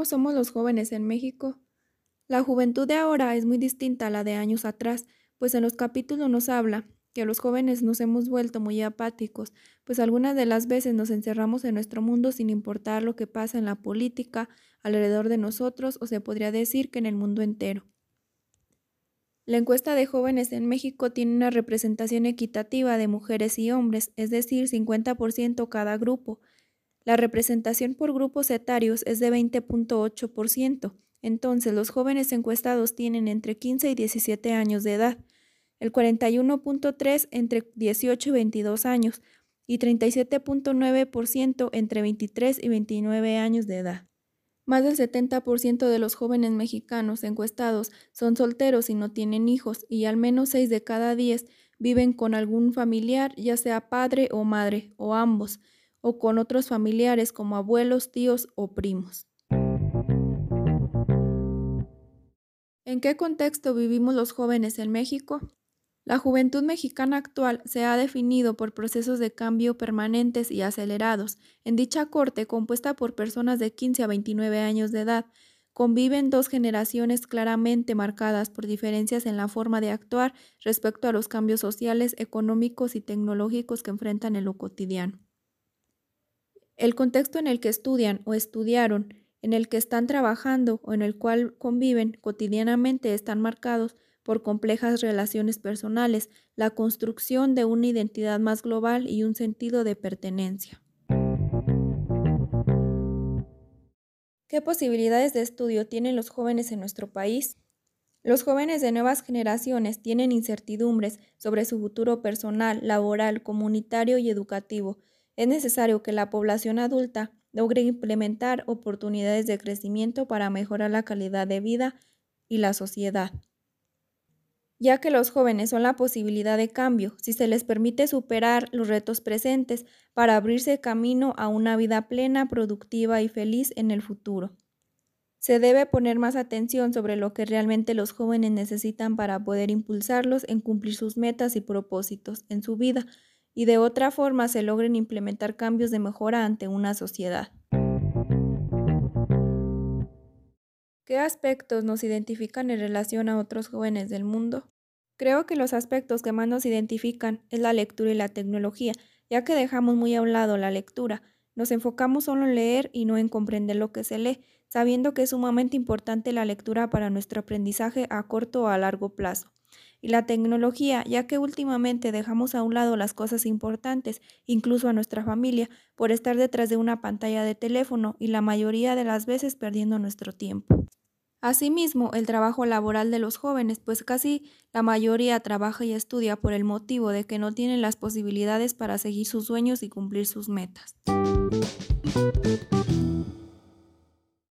¿Cómo somos los jóvenes en México? La juventud de ahora es muy distinta a la de años atrás, pues en los capítulos nos habla que los jóvenes nos hemos vuelto muy apáticos, pues algunas de las veces nos encerramos en nuestro mundo sin importar lo que pasa en la política, alrededor de nosotros o se podría decir que en el mundo entero. La encuesta de jóvenes en México tiene una representación equitativa de mujeres y hombres, es decir, 50% cada grupo, la representación por grupos etarios es de 20.8%. Entonces, los jóvenes encuestados tienen entre 15 y 17 años de edad, el 41.3 entre 18 y 22 años y 37.9% entre 23 y 29 años de edad. Más del 70% de los jóvenes mexicanos encuestados son solteros y no tienen hijos, y al menos 6 de cada 10 viven con algún familiar, ya sea padre o madre, o ambos o con otros familiares como abuelos, tíos o primos. ¿En qué contexto vivimos los jóvenes en México? La juventud mexicana actual se ha definido por procesos de cambio permanentes y acelerados. En dicha corte, compuesta por personas de 15 a 29 años de edad, conviven dos generaciones claramente marcadas por diferencias en la forma de actuar respecto a los cambios sociales, económicos y tecnológicos que enfrentan en lo cotidiano. El contexto en el que estudian o estudiaron, en el que están trabajando o en el cual conviven cotidianamente están marcados por complejas relaciones personales, la construcción de una identidad más global y un sentido de pertenencia. ¿Qué posibilidades de estudio tienen los jóvenes en nuestro país? Los jóvenes de nuevas generaciones tienen incertidumbres sobre su futuro personal, laboral, comunitario y educativo, es necesario que la población adulta logre implementar oportunidades de crecimiento para mejorar la calidad de vida y la sociedad. Ya que los jóvenes son la posibilidad de cambio, si se les permite superar los retos presentes para abrirse camino a una vida plena, productiva y feliz en el futuro. Se debe poner más atención sobre lo que realmente los jóvenes necesitan para poder impulsarlos en cumplir sus metas y propósitos en su vida, y de otra forma se logren implementar cambios de mejora ante una sociedad. ¿Qué aspectos nos identifican en relación a otros jóvenes del mundo? Creo que los aspectos que más nos identifican es la lectura y la tecnología, ya que dejamos muy a un lado la lectura. Nos enfocamos solo en leer y no en comprender lo que se lee, sabiendo que es sumamente importante la lectura para nuestro aprendizaje a corto o a largo plazo y la tecnología, ya que últimamente dejamos a un lado las cosas importantes, incluso a nuestra familia, por estar detrás de una pantalla de teléfono y la mayoría de las veces perdiendo nuestro tiempo. Asimismo, el trabajo laboral de los jóvenes, pues casi la mayoría trabaja y estudia por el motivo de que no tienen las posibilidades para seguir sus sueños y cumplir sus metas.